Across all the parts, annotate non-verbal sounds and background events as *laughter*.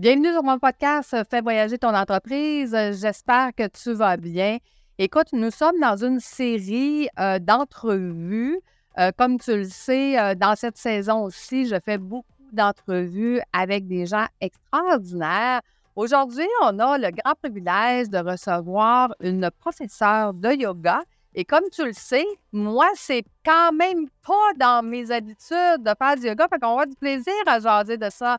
Bienvenue sur mon podcast Fais voyager ton entreprise. J'espère que tu vas bien. Écoute, nous sommes dans une série euh, d'entrevues. Euh, comme tu le sais, euh, dans cette saison aussi, je fais beaucoup d'entrevues avec des gens extraordinaires. Aujourd'hui, on a le grand privilège de recevoir une professeure de yoga. Et comme tu le sais, moi, c'est quand même pas dans mes habitudes de faire du yoga. Fait qu'on va du plaisir à jaser de ça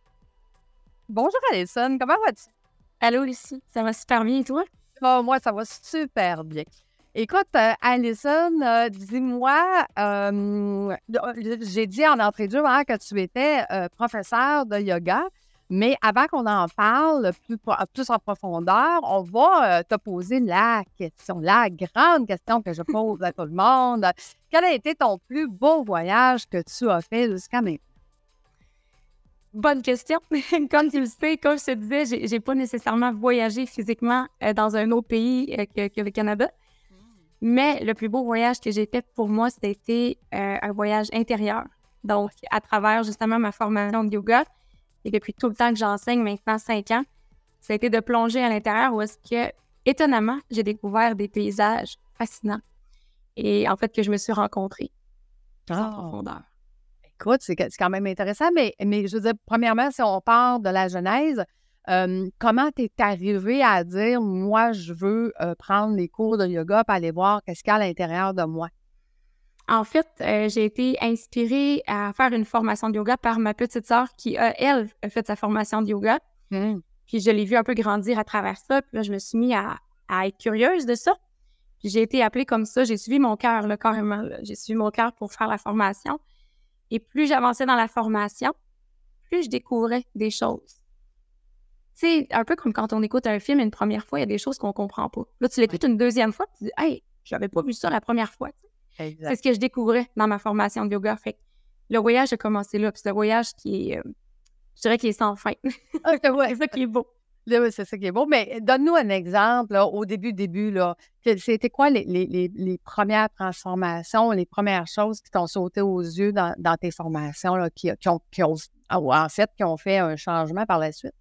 Bonjour Alison, comment vas-tu? Allô Lucie, ça va super bien et toi? Oh, moi, ça va super bien. Écoute, euh, Alison, euh, dis-moi, euh, j'ai dit en entrée de jeu hein, que tu étais professeur de yoga, mais avant qu'on en parle plus, plus, en profondeur, on va te poser la question, la grande question que je pose à tout le monde. Quel a été ton plus beau voyage que tu as fait jusqu'à maintenant? Bonne question. *laughs* comme tu le sais, comme je te disais, j'ai, pas nécessairement voyagé physiquement euh, dans un autre pays euh, que, le Canada. Hmm. Mais le plus beau voyage que j'ai fait pour moi, c'était euh, un voyage intérieur. Donc, à travers justement ma formation de yoga, et depuis tout le temps que j'enseigne, maintenant cinq ans, ça a été de plonger à l'intérieur où est-ce que, étonnamment, j'ai découvert des paysages fascinants. Et en fait, que je me suis rencontrée en ah. profondeur. Écoute, c'est quand même intéressant, mais, mais je veux dire, premièrement, si on part de la Genèse, comment tu es arrivé à dire, moi, je veux prendre les cours de yoga pour aller voir qu'est-ce qu'il y a à l'intérieur de moi? En fait, j'ai été inspirée à faire une formation de yoga par ma petite sœur qui, elle, a fait sa formation de yoga. Mmh. Puis je l'ai vue un peu grandir à travers ça. Puis là, je me suis mis à, être curieuse de ça. Puis j'ai été appelée comme ça. J'ai suivi mon cœur, carrément. J'ai suivi mon cœur pour faire la formation. Et plus j'avançais dans la formation, plus je découvrais des choses. C'est un peu comme quand on écoute un film une première fois, il y a des choses qu'on comprend pas. Là, tu l'écoutes une deuxième fois, tu dis Hey, j'avais pas vu ça la première fois. C'est ce que je découvrais dans ma formation de yoga. Fait le voyage a commencé là. Puis c'est un voyage qui est, euh, je dirais, qui est sans fin. *laughs* c'est ça qui est beau c'est ça qui est beau. Mais donne-nous un exemple au début, début, là. C'était quoi les, premières transformations, les premières choses qui t'ont sauté aux yeux dans, tes formations, qui, ont, en fait, qui ont fait un changement par la suite?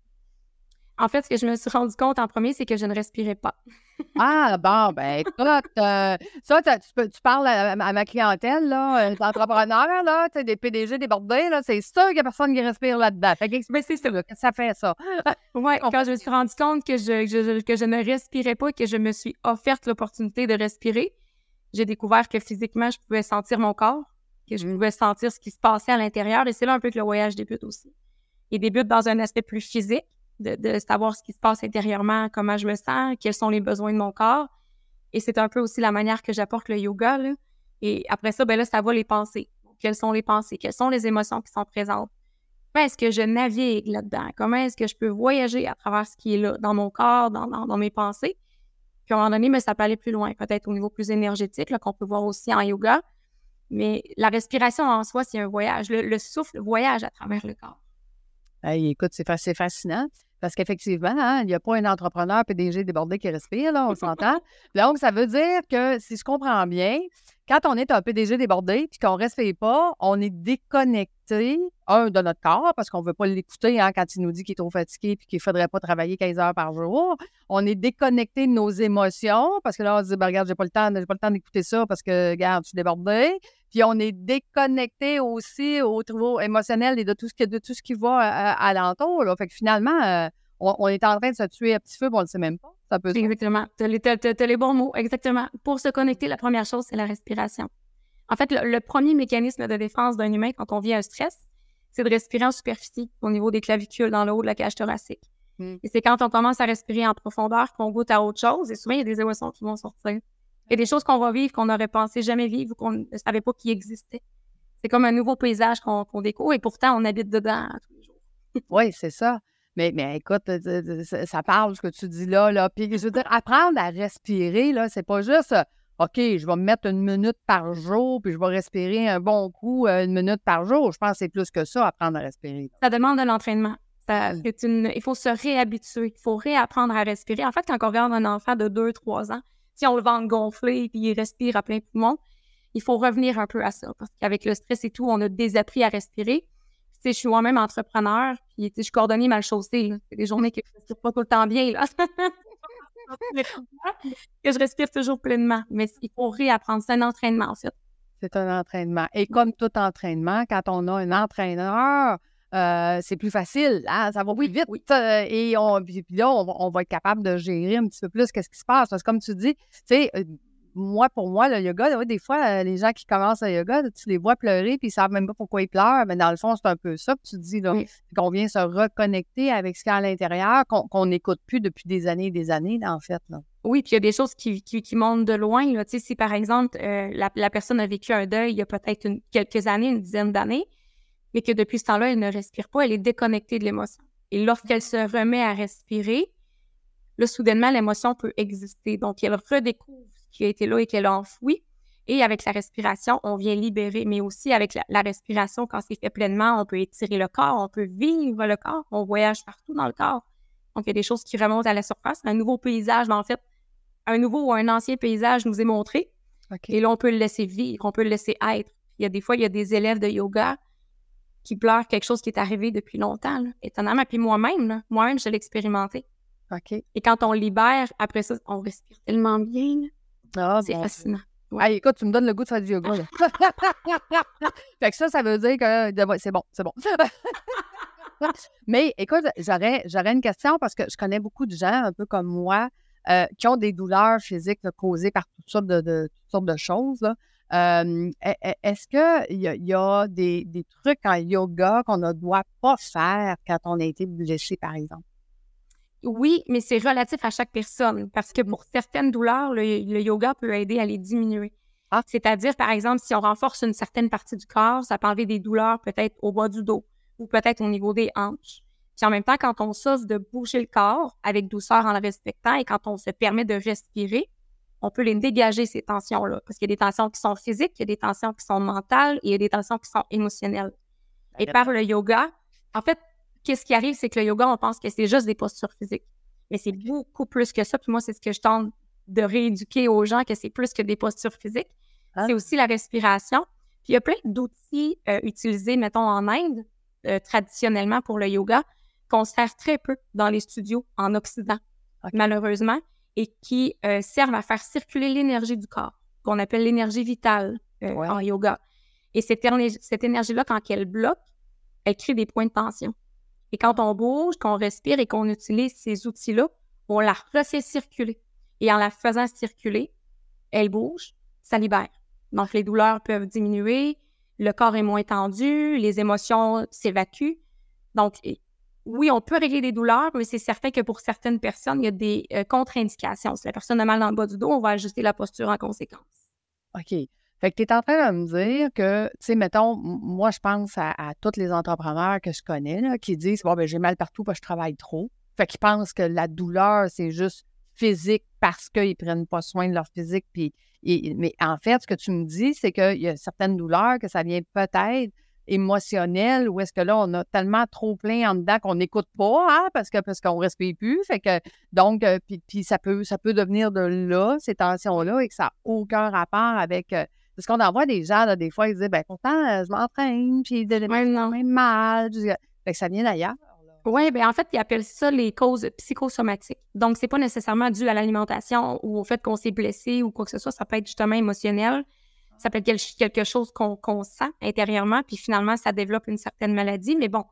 En fait, ce que je me suis rendu compte en premier, c'est que je ne respirais pas. *laughs* ah, bon, ben écoute, euh, ça, tu, parles à, ma clientèle, là, euh, entrepreneurs, là, des PDG débordés, là, c'est sûr qu'il n'y a personne qui respire là-dedans. Fait que, c'est ça, que ça fait ça. *laughs* oui, quand je me suis rendu compte que je, que je ne respirais pas et que je me suis offerte l'opportunité de respirer, j'ai découvert que physiquement, je pouvais sentir mon corps, que je mmh. pouvais sentir ce qui se passait à l'intérieur. Et c'est là un peu que le voyage débute aussi. Il débute dans un aspect plus physique de, savoir ce qui se passe intérieurement, comment je me sens, quels sont les besoins de mon corps. Et c'est un peu aussi la manière que j'apporte le yoga. Et après ça, ben là, ça va les pensées. Quelles sont les pensées? Quelles sont les émotions qui sont présentes? Comment est-ce que je navigue là-dedans? Comment est-ce que je peux voyager à travers ce qui est là, dans mon corps, dans, mes pensées? Puis à un moment donné, mais ça peut aller plus loin, peut-être au niveau plus énergétique, qu'on peut voir aussi en yoga. Mais la respiration en soi, c'est un voyage. Le, souffle voyage à travers le corps. Hey, écoute, c'est fascinant. Parce qu'effectivement, hein, il n'y a pas un entrepreneur PDG débordé qui respire, là, on *laughs* s'entend. Donc, ça veut dire que, si je comprends bien, quand on est un PDG débordé puis qu'on ne respire pas, on est déconnecté, un, de notre corps, parce qu'on ne veut pas l'écouter hein, quand il nous dit qu'il est trop fatigué puis qu'il ne faudrait pas travailler 15 heures par jour. On est déconnecté de nos émotions, parce que là, on se dit, ben, regarde, j'ai pas le temps, j'ai pas le temps d'écouter ça parce que, regarde, je suis débordé. Puis on est déconnecté aussi au niveau émotionnel et de tout ce qui, de tout ce qui va à, l'entour. Fait que finalement, euh, on, est en train de se tuer à petit feu, on ne le sait même pas. Ça peut Exactement. Tu as, les bons mots. Exactement. Pour se connecter, la première chose, c'est la respiration. En fait, le, premier mécanisme de défense d'un humain quand on vit un stress, c'est de respirer en superficie, au niveau des clavicules, dans le haut de la cage thoracique. Hmm. Et c'est quand on commence à respirer en profondeur qu'on goûte à autre chose. Et souvent, il y a des émotions qui vont sortir. Il y a des choses qu'on va vivre qu'on n'aurait pensé jamais vivre ou qu'on ne savait pas qu'ils existaient. C'est comme un nouveau paysage qu'on découvre et pourtant, on habite dedans tous les jours. *laughs* oui, c'est ça. Mais, mais écoute, ça parle ce que tu dis là, là. Puis je veux dire, apprendre à respirer, là, c'est pas juste OK, je vais me mettre une minute par jour, puis je vais respirer un bon coup une minute par jour. Je pense que c'est plus que ça, apprendre à respirer. Ça demande de l'entraînement. Une... Il faut se réhabituer. Il faut réapprendre à respirer. En fait, quand on regarde un enfant de 2-3 ans, si on le vend gonflé puis il respire à plein poumon, il faut revenir un peu à ça. Parce qu'avec le stress et tout, on a désappris à respirer. je suis moi-même entrepreneur, puis je suis mal chaussée. C'est des journées que je ne respire pas tout le temps bien. Là. *laughs* que je respire toujours pleinement. Mais il faut réapprendre. C'est un entraînement, en fait. C'est un entraînement. Et comme tout entraînement, quand on a un entraîneur, euh, c'est plus facile, hein, ça va plus vite. Euh, et on, puis là, on, va être capable de gérer un petit peu plus qu'est-ce qui se passe. Parce que comme tu dis, tu sais, euh, moi, pour moi, le yoga, des fois, les gens qui commencent le yoga, tu les vois pleurer, puis ils savent même pas pourquoi ils pleurent. Mais dans le fond, c'est un peu ça que tu dis, là, qu'on vient se reconnecter avec ce qu'il y a à l'intérieur, qu'on n'écoute plus depuis des années et des années, en fait. Là. Oui, puis il y a des choses qui, qui, montent de loin. Là. Si, par exemple, la, la, personne a vécu un deuil il y a peut-être quelques années, une dizaine d'années, mais que depuis ce temps-là, elle ne respire pas, elle est déconnectée de l'émotion. Et lorsqu'elle se remet à respirer, là, soudainement, l'émotion peut exister. Donc, elle redécouvre ce qui a été là et qu'elle a enfoui. Et avec sa respiration, on vient libérer. Mais aussi avec la, respiration, quand c'est fait pleinement, on peut étirer le corps, on peut vivre le corps, on voyage partout dans le corps. Donc, il y a des choses qui remontent à la surface. Un nouveau paysage, mais en fait, un nouveau ou un ancien paysage nous est montré. Et là, on peut le laisser vivre, on peut le laisser être. Il y a des fois, il y a des élèves de yoga qui pleure quelque chose qui est arrivé depuis longtemps. Là. Étonnamment. Puis moi-même, moi-même, je l'ai expérimenté. OK. Et quand on libère, après ça, on respire tellement bien. Ah, c'est fascinant. Ouais. écoute, tu me donnes le goût de faire du yoga. *laughs* Fait que ça, ça veut dire que c'est bon, c'est bon. *laughs* Mais écoute, j'aurais, j'aurais une question parce que je connais beaucoup de gens, un peu comme moi, euh, qui ont des douleurs physiques causées par toutes sortes de, de toutes sortes de choses. Là. E, e, est-ce qu'il y, y, a des, trucs en yoga qu'on ne doit pas faire quand on a été blessé, par exemple? Oui, mais c'est relatif à chaque personne parce que mmh. pour certaines douleurs, le, yoga peut aider à les diminuer. Ah. C'est-à-dire, par exemple, si on renforce une certaine partie du corps, ça peut enlever des douleurs peut-être au bas du dos ou peut-être au niveau des hanches. Puis en même temps, quand on s'offre de bouger le corps avec douceur en le respectant et quand on se permet de respirer, on peut les dégager, ces tensions-là. Parce qu'il y a des tensions qui sont physiques, il y a des tensions qui sont mentales et il y a des tensions qui sont émotionnelles. Et par le yoga, en fait, qu'est-ce qui arrive, c'est que le yoga, on pense que c'est juste des postures physiques. Mais c'est beaucoup plus que ça. Puis moi, c'est ce que je tente de rééduquer aux gens, que c'est plus que des postures physiques. Ah. C'est aussi la respiration. Puis il y a plein d'outils euh, utilisés, mettons, en Inde, euh, traditionnellement pour le yoga, qu'on sert très peu dans les studios en Occident, malheureusement et qui euh, servent à faire circuler l'énergie du corps, qu'on appelle l'énergie vitale euh, en yoga. Et cette, cette énergie-là, quand elle bloque, elle crée des points de tension. Et quand on bouge, qu'on respire et qu'on utilise ces outils-là, on la refait circuler. Et en la faisant circuler, elle bouge, ça libère. Donc, les douleurs peuvent diminuer, le corps est moins tendu, les émotions s'évacuent. Donc, oui, on peut régler des douleurs, mais c'est certain que pour certaines personnes, il y a des euh, contre-indications. Si la personne a mal dans le bas du dos, on va ajuster la posture en conséquence. OK. Fait que tu es en train de me dire que, tu sais, mettons, moi, je pense à, tous les entrepreneurs que je connais qui disent Bon, ben j'ai mal partout parce que je travaille trop. Fait qu'ils pensent que la douleur, c'est juste physique parce qu'ils prennent pas soin de leur physique. Puis, mais en fait, ce que tu me dis, c'est qu'il y a certaines douleurs que ça vient peut-être émotionnel ou est-ce que là, on a tellement trop plein en dedans qu'on n'écoute pas, hein, parce que parce qu'on ne respire plus. Fait que donc, euh, puis, ça peut ça peut devenir de là, ces tensions-là, et que ça n'a aucun rapport avec. Euh, parce qu'on en voit des gens, là, des fois, ils disent ben pourtant, euh, je m'entraîne, puis de même mal. Fait que ça vient d'ailleurs. Oui, bien en fait, ils appellent ça les causes psychosomatiques. Donc, c'est pas nécessairement dû à l'alimentation ou au fait qu'on s'est blessé ou quoi que ce soit. Ça peut être justement émotionnel ça peut être quelque chose qu'on sent intérieurement, puis finalement, ça développe une certaine maladie. Mais bon,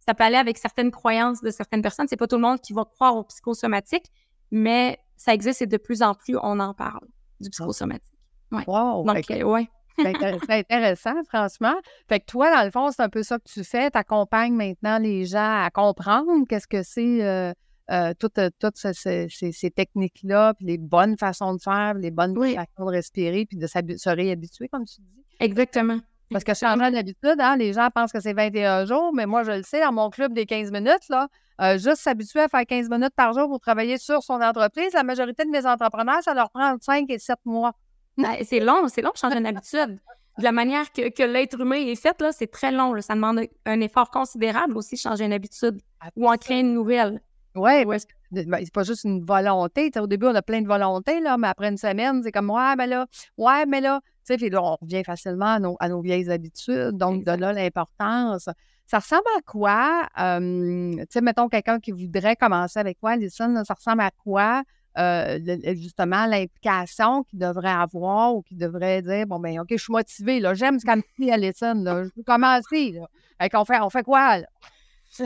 ça peut aller avec certaines croyances de certaines personnes. C'est pas tout le monde qui va croire au psychosomatique, mais ça existe et de plus en plus, on en parle du psychosomatique. Ouais. Wow! Donc, euh, ouais. *laughs* c'est intéressant, franchement. Fait que toi, dans le fond, c'est un peu ça que tu fais. Tu accompagnes maintenant les gens à comprendre qu'est-ce que c'est euh, euh, toutes, euh, ces, techniques-là, puis les bonnes façons de faire, les bonnes façons de respirer, puis de se réhabituer, comme tu dis. Exactement. Parce que changer d'habitude, hein, les gens pensent que c'est 21 jours, mais moi, je le sais, dans mon club des 15 minutes, là, euh, juste s'habituer à faire 15 minutes par jour pour travailler sur son entreprise. La majorité de mes entrepreneurs, ça leur prend 5 et 7 mois. Ben, c'est long, c'est long de changer une habitude. De la manière que, que l'être humain est fait, là, c'est très long. Ça demande un effort considérable aussi de changer une habitude ou en créer une nouvelle. Oui, ouais, ben, c'est pas juste une volonté. au début, on a plein de volontés, là, mais après une semaine, c'est comme Ouais, mais là, ouais, mais là. Tu sais, là, on revient facilement à nos, vieilles habitudes. Donc, de là, l'importance. Ça ressemble à quoi? tu sais, mettons quelqu'un qui voudrait commencer avec toi, Alison, ça ressemble à quoi? Euh, justement, l'implication qu'il devrait avoir ou qu'il devrait dire Bon, ben OK, je suis motivée, là, j'aime ce qu'elle me dit, Alison, là, je veux commencer. Là. on, fait, on fait quoi?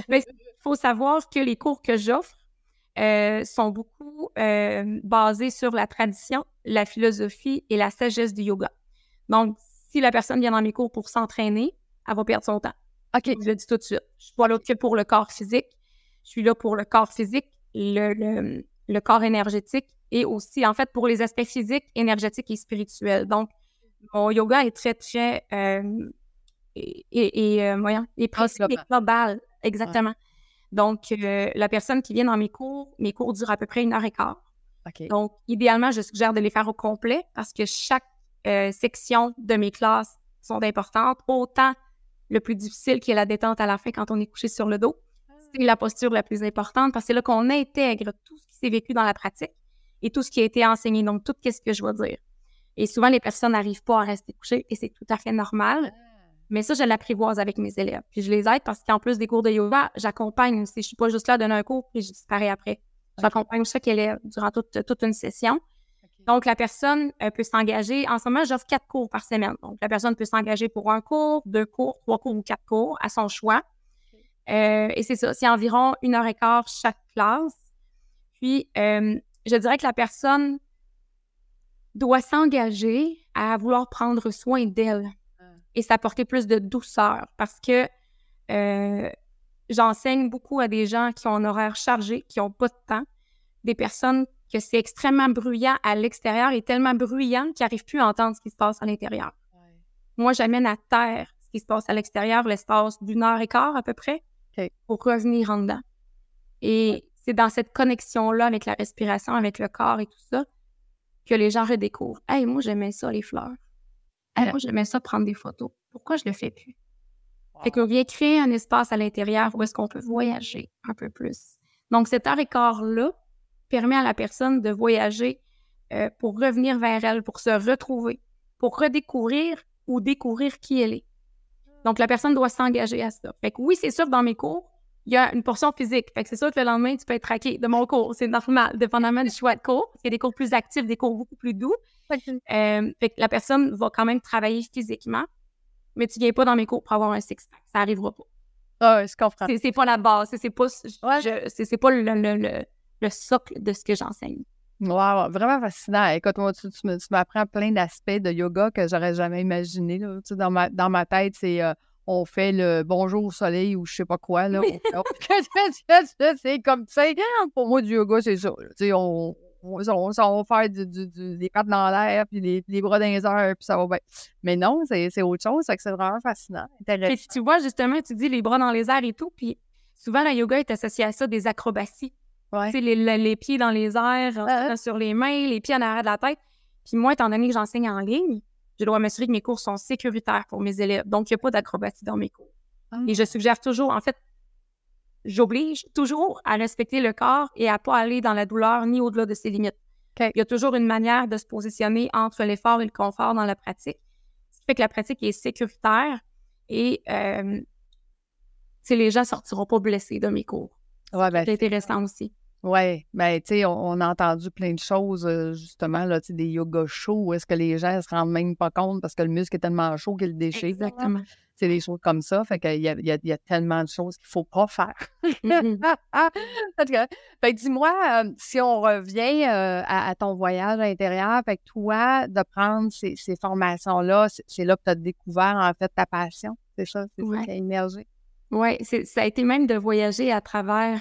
Ben, faut savoir que les cours que j'offre euh, sont beaucoup euh, basés sur la tradition, la philosophie et la sagesse du yoga. Donc, si la personne vient dans mes cours pour s'entraîner, elle va perdre son temps. OK. Je le dis tout de suite. Je suis pas là que pour le corps physique. Je suis là pour le corps physique, le, le, corps énergétique et aussi, en fait, pour les aspects physiques, énergétiques et spirituels. Donc, mon yoga est très, très euh, et, et, euh, voyons, et global. Exactement. Donc, euh, la personne qui vient dans mes cours, mes cours durent à peu près une heure et quart. Donc, idéalement, je suggère de les faire au complet parce que chaque section de mes classes sont importantes. Autant le plus difficile qui est la détente à la fin quand on est couché sur le dos. Ah. C'est la posture la plus importante parce que c'est là qu'on intègre tout ce qui s'est vécu dans la pratique et tout ce qui a été enseigné. Donc, tout ce que je vais dire. Et souvent, les personnes n'arrivent pas à rester couchées et c'est tout à fait normal. Mais ça, je l'apprivoise avec mes élèves. Puis je les aide parce qu'en plus des cours de yoga, j'accompagne aussi. Je suis pas juste là à donner un cours puis je disparais après. J'accompagne chaque élève durant toute, toute une session. Donc, la personne peut s'engager. En ce moment, j'offre quatre cours par semaine. Donc, la personne peut s'engager pour un cours, deux cours, trois cours ou quatre cours à son choix. Euh, et c'est ça, c'est environ une heure et quart chaque classe. Puis, euh, je dirais que la personne doit s'engager à vouloir prendre soin d'elle. Et s'apporter plus de douceur parce que euh, j'enseigne beaucoup à des gens qui ont un horaire chargé, qui n'ont pas de temps, des personnes que c'est extrêmement bruyant à l'extérieur et tellement bruyant qu'ils n'arrivent plus à entendre ce qui se passe à l'intérieur. Moi, j'amène à terre ce qui se passe à l'extérieur l'espace d'une heure et quart à peu près pour revenir en dedans. Et c'est dans cette connexion-là avec la respiration, avec le corps et tout ça, que les gens redécouvrent. Hey, moi, j'aimais ça, les fleurs. Hey, moi, j'aimais ça, prendre des photos. Pourquoi je le fais plus? Fait qu'on vient créer un espace à l'intérieur où est-ce qu'on peut voyager un peu plus. Donc, cet heure et quart-là, permet à la personne de voyager euh, pour revenir vers elle, pour se retrouver, pour redécouvrir ou découvrir qui elle est. Donc, la personne doit s'engager à ça. Fait que oui, c'est sûr, dans mes cours, il y a une portion physique. Fait que c'est sûr que le lendemain, tu peux être traqué de mon cours. C'est normal, dépendamment du choix de cours. Il y a des cours plus actifs, des cours beaucoup plus doux. *laughs* Euh, fait que la personne va quand même travailler physiquement, mais tu viens pas dans mes cours pour avoir un six-pack. Ça arrivera pas. Ah, je comprends. C'est pas la base. C'est pas, c'est pas le le socle de ce que j'enseigne. Wow, vraiment fascinant. Écoute, moi, tu, m'apprends plein d'aspects de yoga que j'aurais jamais imaginé. Là. Tu sais, dans, ma, dans ma tête, c'est euh, on fait le bonjour au soleil ou je sais pas quoi. Là. c'est comme, tu sais, pour moi, du yoga, c'est ça. Tu sais, on, on, va faire du, des pattes dans l'air, puis les, bras dans les airs, puis ça va bien. Mais non, c'est autre chose. C'est vraiment fascinant, intéressant. tu vois, justement, tu dis les bras dans les airs et tout, puis souvent, le yoga est associé à ça, des acrobaties. Les, pieds dans les airs, sur les mains, les pieds en arrière de la tête. Puis moi, étant donné que j'enseigne en ligne, je dois m'assurer que mes cours sont sécuritaires pour mes élèves. Donc, il n'y a pas d'acrobatie dans mes cours. Et je ah. suggère toujours, en fait, j'oblige toujours à respecter le corps et à ne pas aller dans la douleur ni au-delà de ses limites. Il y a toujours une manière de se positionner entre l'effort et le confort dans la pratique. Ce qui fait que la pratique est sécuritaire et euh, les gens ne sortiront pas blessés de mes cours. Ouais, ben, c'est intéressant aussi. Oui, ben, tu sais, on, a entendu plein de choses, euh, justement, là, tu sais, des yoga chauds, où est-ce que les gens ne se rendent même pas compte parce que le muscle est tellement chaud qu'il le déchire. Exactement. C'est des choses comme ça. Fait qu'il y a, il y, a, tellement de choses qu'il ne faut pas faire. Mm-hmm. *laughs* fait que dis-moi, euh, si on revient euh, à, ton voyage à l'intérieur, fait que toi, de prendre ces, formations-là, c'est là que tu as découvert, en fait, ta passion. C'est ça, c'est ça qui a émergé? Oui, ça a été même de voyager à travers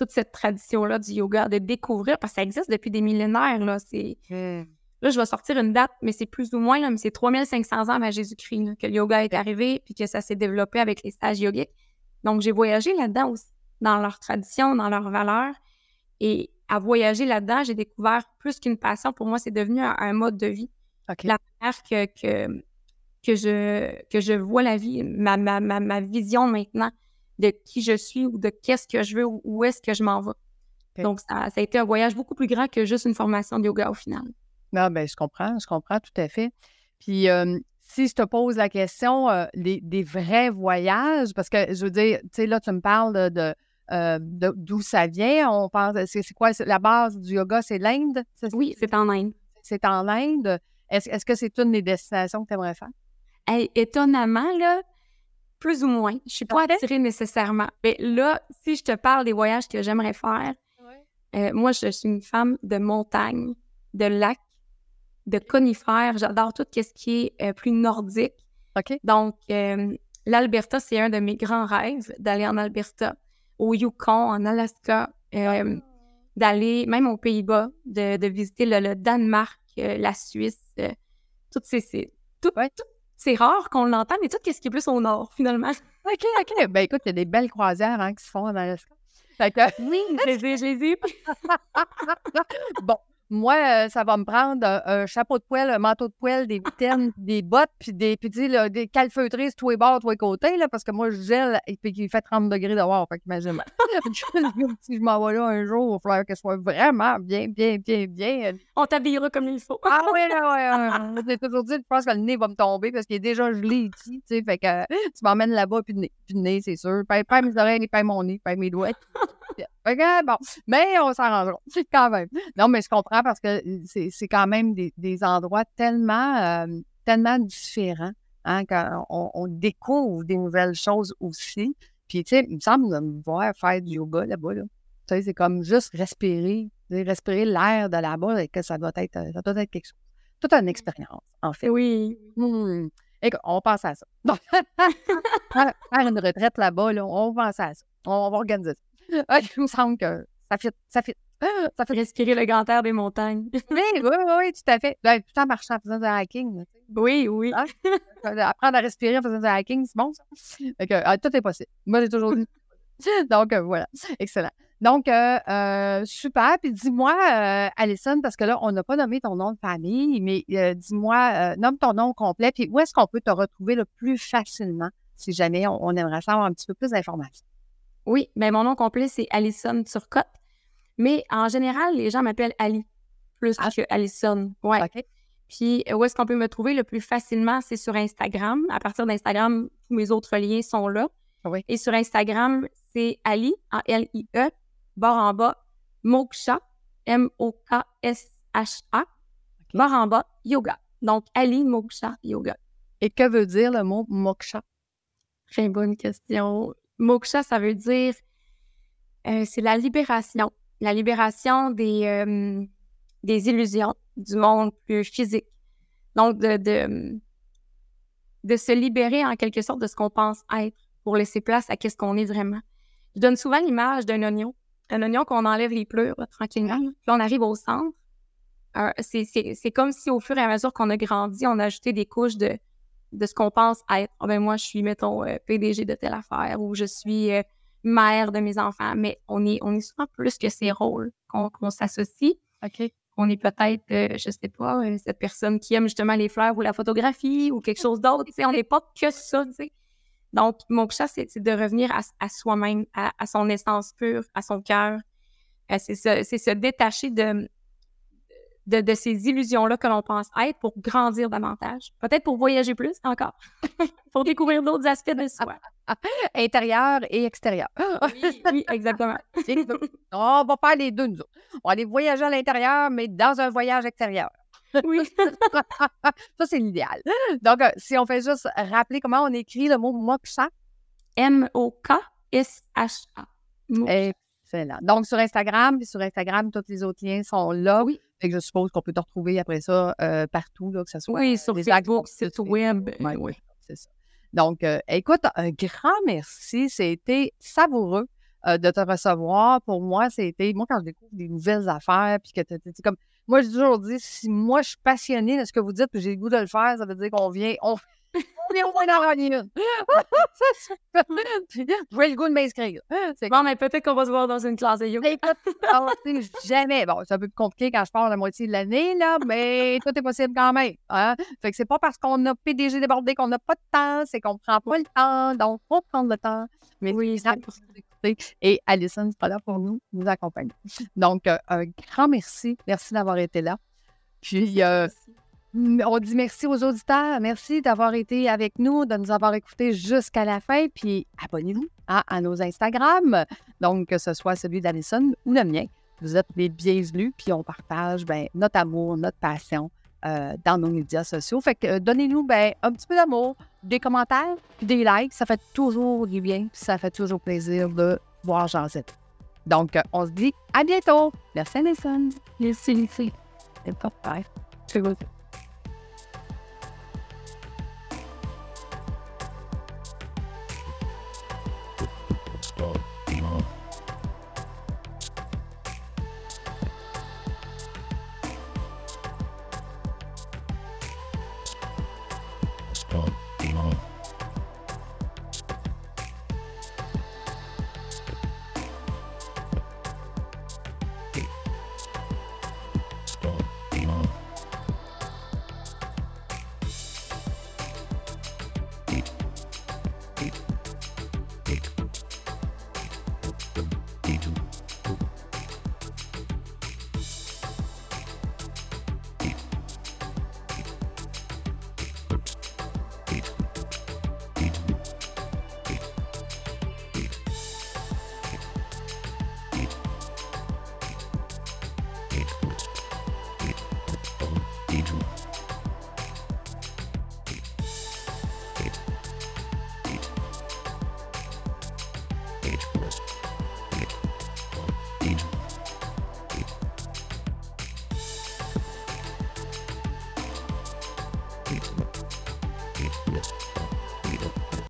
toute cette tradition-là du yoga, de découvrir, parce que ça existe depuis des millénaires. Là, c'est... Là je vais sortir une date, mais c'est plus ou moins, là, mais c'est 3500 ans avant Jésus-Christ que le yoga est arrivé, puis que ça s'est développé avec les stages yogiques. Donc, j'ai voyagé là-dedans aussi. dans leur tradition, dans leurs valeurs. Et à voyager là-dedans, j'ai découvert plus qu'une passion. Pour moi, c'est devenu un, mode de vie. La manière que, que, que, je, que je vois la vie, ma, ma, ma, vision maintenant de qui je suis ou de qu'est-ce que je veux ou où est-ce que je m'en vais. Donc, ça, ça, a été un voyage beaucoup plus grand que juste une formation de yoga au final. Non, ben, je comprends, je comprends tout à fait. Puis, si je te pose la question des, vrais voyages, parce que je veux dire, tu sais, là, tu me parles de, d'où ça vient. On parle, c'est, quoi la base du yoga? C'est l'Inde? oui, c'est en Inde. C'est en Inde. Est-ce, que c'est une des destinations que tu aimerais faire? étonnamment, là, plus ou moins. Je suis pas attirée nécessairement. Mais là, si je te parle des voyages que j'aimerais faire, moi, je suis une femme de montagne, de lac, de conifères. J'adore tout ce qui est euh, plus nordique. OK. Donc, euh, l'Alberta, c'est un de mes grands rêves d'aller en Alberta, au Yukon, en Alaska, euh, ah. d'aller même aux Pays-Bas, de, visiter le, Danemark, la Suisse, toutes ces. Tout, c'est rare qu'on l'entende, mais tout ce qui est plus au nord, finalement. OK, OK. Ben écoute, il y a des belles croisières hein, qui se font en Alaska. Oui, je les ai, je les ai. bon, moi, euh, ça va me prendre un, chapeau de poêle, un manteau de poêle, des mitaines, *laughs* des bottes, puis des, puis, là, des calfeutrices, tous les bords, tous les côtés, là, parce que moi, je gèle et puis il fait 30 degrés dehors. Fait qu'imagine. *laughs* *laughs* si je m'en vais là un jour, il va falloir qu'elle soit vraiment bien, bien, bien, bien. On t'habillera comme il faut. ah oui, là, ouais. J'ai toujours dit, je pense que le nez va me tomber parce qu'il est déjà gelé ici, tu sais. Fait que tu m'emmènes là-bas, puis le nez, puis le nez c'est sûr. Pas mes oreilles, pas mon nez, pas mes doigts. OK, bon. Mais on s'arrangera *laughs* quand même. Non, mais je comprends parce que c'est quand même des, endroits tellement, tellement différents hein, quand on, découvre des nouvelles choses aussi. Puis, tu sais, il me semble de me voir faire du yoga là-bas. Là. Tu sais, c'est comme juste respirer, respirer l'air de là-bas et que ça doit être, ça doit être quelque chose. Toute une expérience, en fait. Oui. Mmh. Écoute, on pense à ça. *laughs* faire une retraite là-bas, là, on pense à ça. On va organiser ça. Ah, il me semble que ça fit. Ça fit. Ça fait respirer le grand air des montagnes. oui, oui, oui, tout à fait. Ben, tout en marchant en faisant du hiking. oui, oui. Hein? Apprendre à respirer en faisant du hiking, c'est bon, ça? Ah, tout est possible. Moi, j'ai toujours dit. *laughs* Donc, euh, voilà. Excellent. Donc, euh, euh, super. Puis dis-moi, Alison, parce que là, on n'a pas nommé ton nom de famille, mais dis-moi, nomme ton nom complet, puis où est-ce qu'on peut te retrouver le plus facilement si jamais on, on aimerait savoir un petit peu plus d'informations? Oui, mais mon nom complet, c'est Alison Turcotte. Mais en général, les gens m'appellent Ali plus ah. que Alison. Ouais. Puis où est-ce qu'on peut me trouver le plus facilement? C'est sur Instagram. À partir d'Instagram, tous mes autres liens sont là. Oui. Et sur Instagram, c'est Ali, A-L-I-E, barre en bas, Moksha, M-O-K-S-H-A, barre en bas, yoga. Donc, Ali Moksha Yoga. Et que veut dire le mot moksha? Très bonne question. Moksha, ça veut dire euh, c'est la libération. La libération des, euh, des illusions du monde plus physique. Donc, de, de, de, se libérer en quelque sorte de ce qu'on pense être pour laisser place à ce qu'on est vraiment. Je donne souvent l'image d'un oignon. Un oignon qu'on enlève les pleurs tranquillement. Puis on arrive au centre. Euh, c'est comme si au fur et à mesure qu'on a grandi, on a ajouté des couches de, de ce qu'on pense être. Ah, ben moi, je suis, mettons, euh, PDG de telle affaire ou je suis euh, mère de mes enfants. Mais on est, on est souvent plus que ces rôles qu'on s'associe. OK. On est peut-être, euh, je sais pas, cette personne qui aime justement les fleurs ou la photographie ou quelque chose d'autre. On n'est pas que ça, tu sais. Donc, mon chat, c'est de revenir à, soi-même, à, à, son essence pure, à son cœur. c'est se détacher de, de, ces illusions-là que l'on pense être pour grandir davantage. Peut-être pour voyager plus encore, *laughs* pour découvrir d'autres aspects de soi. Intérieur et extérieur. oui, exactement. *laughs* On va faire les deux, nous On va aller voyager à l'intérieur, mais dans un voyage extérieur. Oui. *laughs* ça, c'est l'idéal. Donc, euh, si on fait juste rappeler comment on écrit le mot moksha. M-O-K-S-H-A. Excellent. Donc, sur Instagram, puis sur Instagram, tous les autres liens sont là. Oui. Fait je suppose qu'on peut te retrouver après ça euh, partout, là, que ce soit oui, sur des Facebook, site web. oui, c'est ça. Donc, euh, écoute, un grand merci. C'était savoureux euh, de te recevoir. Pour moi, c'était, moi, quand je découvre des nouvelles affaires, puis que tu comme, moi, j'ai toujours dit, si moi, je suis passionnée de ce que vous dites, puis j'ai le goût de le faire, ça veut dire qu'on vient, on, On est au moins *laughs* goût de m'inscrire. C'est Bon, mais peut-être qu'on va se voir dans une classe de yoga. Écoute, jamais. Bon, c'est un peu compliqué quand je pars la moitié de l'année, là, mais tout est possible quand même. Hein? Fait que c'est pas parce qu'on a PDG débordé qu'on n'a pas de temps, c'est qu'on prend pas le temps. Donc, faut prendre le temps. Mais Oui, c'est pour nous écouter. Et Alison sera là pour nous, nous accompagner. Donc, euh, un grand merci. Merci d'avoir été là. Puis, euh, on dit merci aux auditeurs. Merci d'avoir été avec nous, de nous avoir écoutés jusqu'à la fin. Puis abonnez-vous hein, à nos Instagram. Donc, que ce soit celui d'Alison ou le mien. Vous êtes les bienvenus. Puis on partage ben, notre amour, notre passion euh, dans nos médias sociaux. Fait que euh, donnez-nous ben, un petit peu d'amour, des commentaires, puis des likes. Ça fait toujours du bien. Puis ça fait toujours plaisir de voir Jean-Zette. Donc, euh, on se dit à bientôt. Merci, Alison. Merci, Lucie. C'est pas